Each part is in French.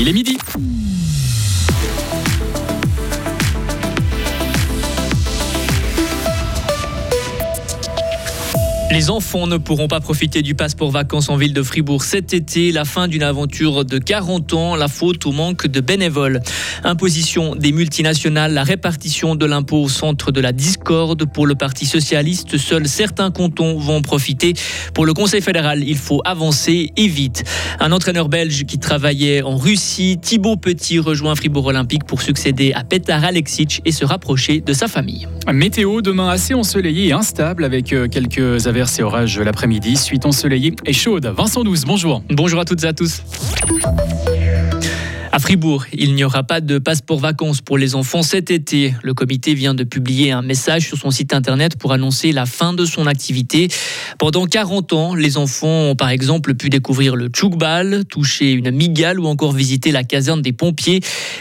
Il est midi. Les enfants ne pourront pas profiter du passeport vacances en ville de Fribourg cet été. La fin d'une aventure de 40 ans, la faute au manque de bénévoles. Imposition des multinationales, la répartition de l'impôt au centre de la discorde. Pour le Parti socialiste, seuls certains cantons vont profiter. Pour le Conseil fédéral, il faut avancer et vite. Un entraîneur belge qui travaillait en Russie, Thibaut Petit, rejoint Fribourg Olympique pour succéder à Petar Alexic et se rapprocher de sa famille. Météo demain assez ensoleillé et instable avec euh, quelques averses et orages l'après-midi. Suite ensoleillée et chaude. Vincent 12, bonjour. Bonjour à toutes et à tous. À Fribourg, il n'y aura pas de passeport vacances pour les enfants cet été. Le comité vient de publier un message sur son site internet pour annoncer la fin de son activité. Pendant 40 ans, les enfants ont par exemple pu découvrir le tchoukbal, toucher une migale ou encore visiter la caserne des pompiers.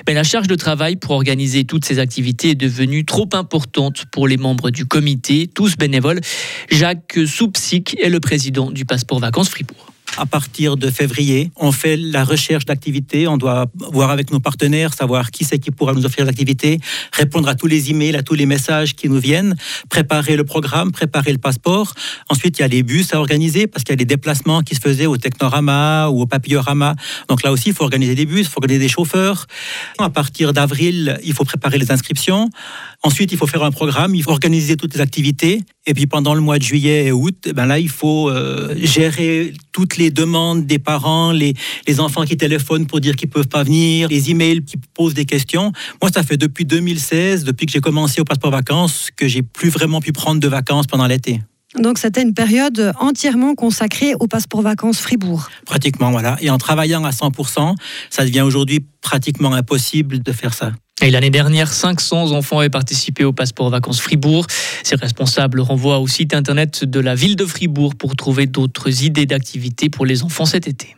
Mais la charge de travail pour organiser toutes ces activités est devenue trop importante pour les membres du comité, tous bénévoles. Jacques Soupsic est le président du passeport vacances Fribourg à partir de février. On fait la recherche d'activités. On doit voir avec nos partenaires, savoir qui c'est qui pourra nous offrir l'activité, répondre à tous les emails, à tous les messages qui nous viennent, préparer le programme, préparer le passeport. Ensuite, il y a les bus à organiser parce qu'il y a des déplacements qui se faisaient au Technorama ou au Papillorama. Donc là aussi, il faut organiser des bus, il faut organiser des chauffeurs. À partir d'avril, il faut préparer les inscriptions. Ensuite, il faut faire un programme, il faut organiser toutes les activités. Et puis pendant le mois de juillet et août, ben là, il faut euh, gérer toutes les demandes des parents, les, les enfants qui téléphonent pour dire qu'ils peuvent pas venir, les emails qui posent des questions. Moi, ça fait depuis 2016, depuis que j'ai commencé au passeport vacances, que j'ai plus vraiment pu prendre de vacances pendant l'été. Donc c'était une période entièrement consacrée au passeport vacances Fribourg. Pratiquement, voilà. Et en travaillant à 100%, ça devient aujourd'hui pratiquement impossible de faire ça. Et l'année dernière, 500 enfants avaient participé au passeport vacances Fribourg. Ces responsables renvoient au site internet de la ville de Fribourg pour trouver d'autres idées d'activités pour les enfants cet été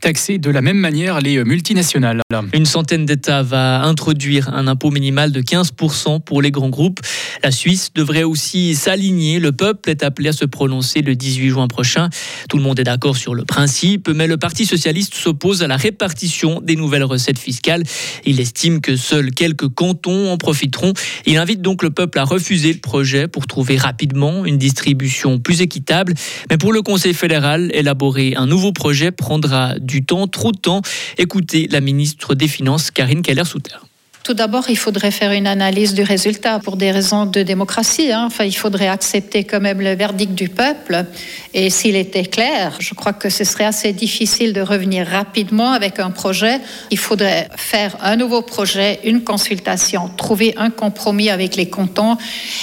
taxer de la même manière les multinationales. Une centaine d'États va introduire un impôt minimal de 15% pour les grands groupes. La Suisse devrait aussi s'aligner. Le peuple est appelé à se prononcer le 18 juin prochain. Tout le monde est d'accord sur le principe, mais le Parti socialiste s'oppose à la répartition des nouvelles recettes fiscales. Il estime que seuls quelques cantons en profiteront. Il invite donc le peuple à refuser le projet pour trouver rapidement une distribution plus équitable. Mais pour le Conseil fédéral, élaborer un nouveau projet prendra du temps, trop de temps. Écoutez la ministre des Finances, Karine Keller-Souter. Tout d'abord, il faudrait faire une analyse du résultat pour des raisons de démocratie. Hein. Enfin, il faudrait accepter quand même le verdict du peuple. Et s'il était clair, je crois que ce serait assez difficile de revenir rapidement avec un projet. Il faudrait faire un nouveau projet, une consultation, trouver un compromis avec les cantons.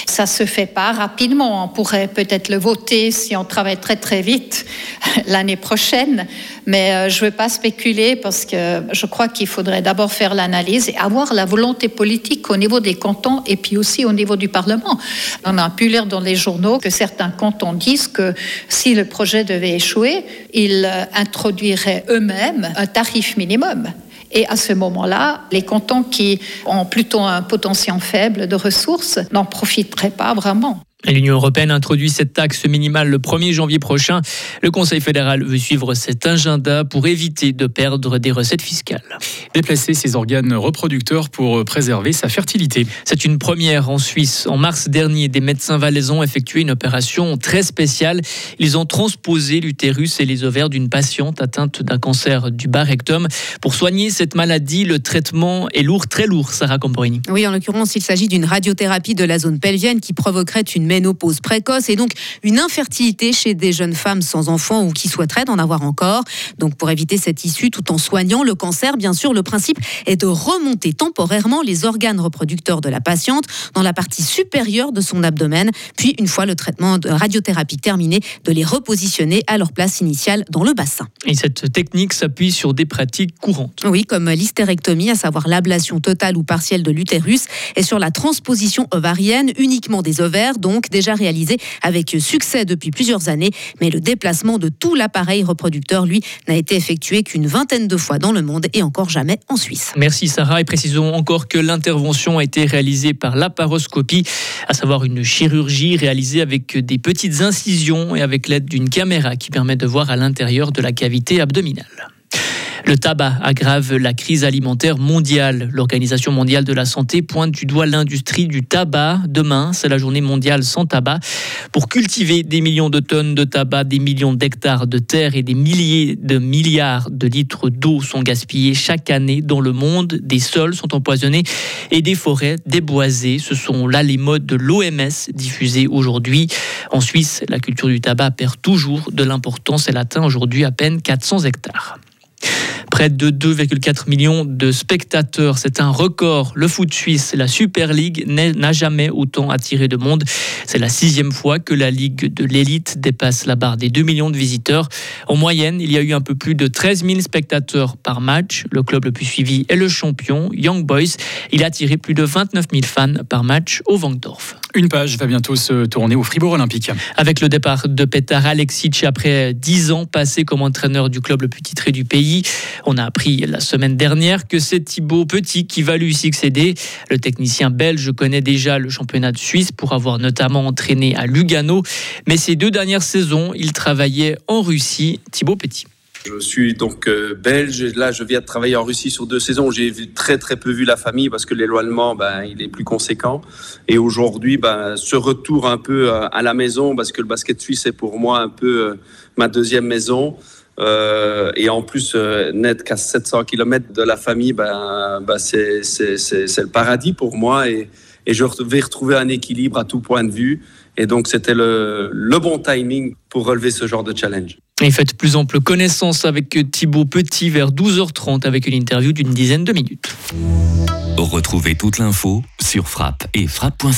Ça se fait pas rapidement. On pourrait peut-être le voter si on travaille très très vite l'année prochaine. Mais euh, je ne veux pas spéculer parce que je crois qu'il faudrait d'abord faire l'analyse et avoir la volonté politique au niveau des cantons et puis aussi au niveau du Parlement. On a pu lire dans les journaux que certains cantons disent que si le projet devait échouer, ils euh, introduiraient eux-mêmes un tarif minimum. Et à ce moment-là, les cantons qui ont plutôt un potentiel faible de ressources n'en profiteraient pas vraiment. L'Union européenne introduit cette taxe minimale le 1er janvier prochain. Le Conseil fédéral veut suivre cet agenda pour éviter de perdre des recettes fiscales. Déplacer ses organes reproducteurs pour préserver sa fertilité. C'est une première en Suisse. En mars dernier, des médecins valaisans ont effectué une opération très spéciale. Ils ont transposé l'utérus et les ovaires d'une patiente atteinte d'un cancer du bas rectum. Pour soigner cette maladie, le traitement est lourd, très lourd, Sarah Camporini. Oui, en l'occurrence, il s'agit d'une radiothérapie de la zone pelvienne qui provoquerait une ménopause précoce et donc une infertilité chez des jeunes femmes sans enfants ou qui souhaiteraient en avoir encore. Donc pour éviter cette issue tout en soignant le cancer, bien sûr, le principe est de remonter temporairement les organes reproducteurs de la patiente dans la partie supérieure de son abdomen, puis une fois le traitement de radiothérapie terminé, de les repositionner à leur place initiale dans le bassin. Et cette technique s'appuie sur des pratiques courantes. Oui, comme l'hystérectomie, à savoir l'ablation totale ou partielle de l'utérus, et sur la transposition ovarienne uniquement des ovaires, déjà réalisé avec succès depuis plusieurs années, mais le déplacement de tout l'appareil reproducteur, lui, n'a été effectué qu'une vingtaine de fois dans le monde et encore jamais en Suisse. Merci Sarah et précisons encore que l'intervention a été réalisée par laparoscopie, à savoir une chirurgie réalisée avec des petites incisions et avec l'aide d'une caméra qui permet de voir à l'intérieur de la cavité abdominale. Le tabac aggrave la crise alimentaire mondiale. L'Organisation mondiale de la santé pointe du doigt l'industrie du tabac. Demain, c'est la journée mondiale sans tabac. Pour cultiver des millions de tonnes de tabac, des millions d'hectares de terre et des milliers de milliards de litres d'eau sont gaspillés chaque année dans le monde. Des sols sont empoisonnés et des forêts déboisées. Ce sont là les modes de l'OMS diffusés aujourd'hui. En Suisse, la culture du tabac perd toujours de l'importance. Elle atteint aujourd'hui à peine 400 hectares. Près de 2,4 millions de spectateurs, c'est un record. Le foot suisse, la Super League, n'a jamais autant attiré de monde. C'est la sixième fois que la Ligue de l'élite dépasse la barre des 2 millions de visiteurs. En moyenne, il y a eu un peu plus de 13 000 spectateurs par match. Le club le plus suivi est le champion, Young Boys. Il a attiré plus de 29 000 fans par match au Vangdorf. Une page va bientôt se tourner au Fribourg Olympique. Avec le départ de Petar Alexic après 10 ans passés comme entraîneur du club le plus titré du pays, on a appris la semaine dernière que c'est Thibaut Petit qui va lui succéder. Le technicien belge connaît déjà le championnat de Suisse pour avoir notamment entraîné à Lugano, mais ces deux dernières saisons, il travaillait en Russie. Thibaut Petit. Je suis donc euh, belge. Là, je viens de travailler en Russie sur deux saisons. J'ai très très peu vu la famille parce que l'éloignement, ben, il est plus conséquent. Et aujourd'hui, ben, ce retour un peu euh, à la maison, parce que le basket suisse est pour moi un peu euh, ma deuxième maison. et en plus, n'être qu'à 700 km de la famille, ben, ben c'est le paradis pour moi. Et je vais retrouver un équilibre à tout point de vue. Et donc, c'était le, le bon timing pour relever ce genre de challenge. Et faites plus ample connaissance avec Thibaut Petit vers 12h30 avec une interview d'une dizaine de minutes. Retrouvez toute l'info sur frappe et frappe.ca.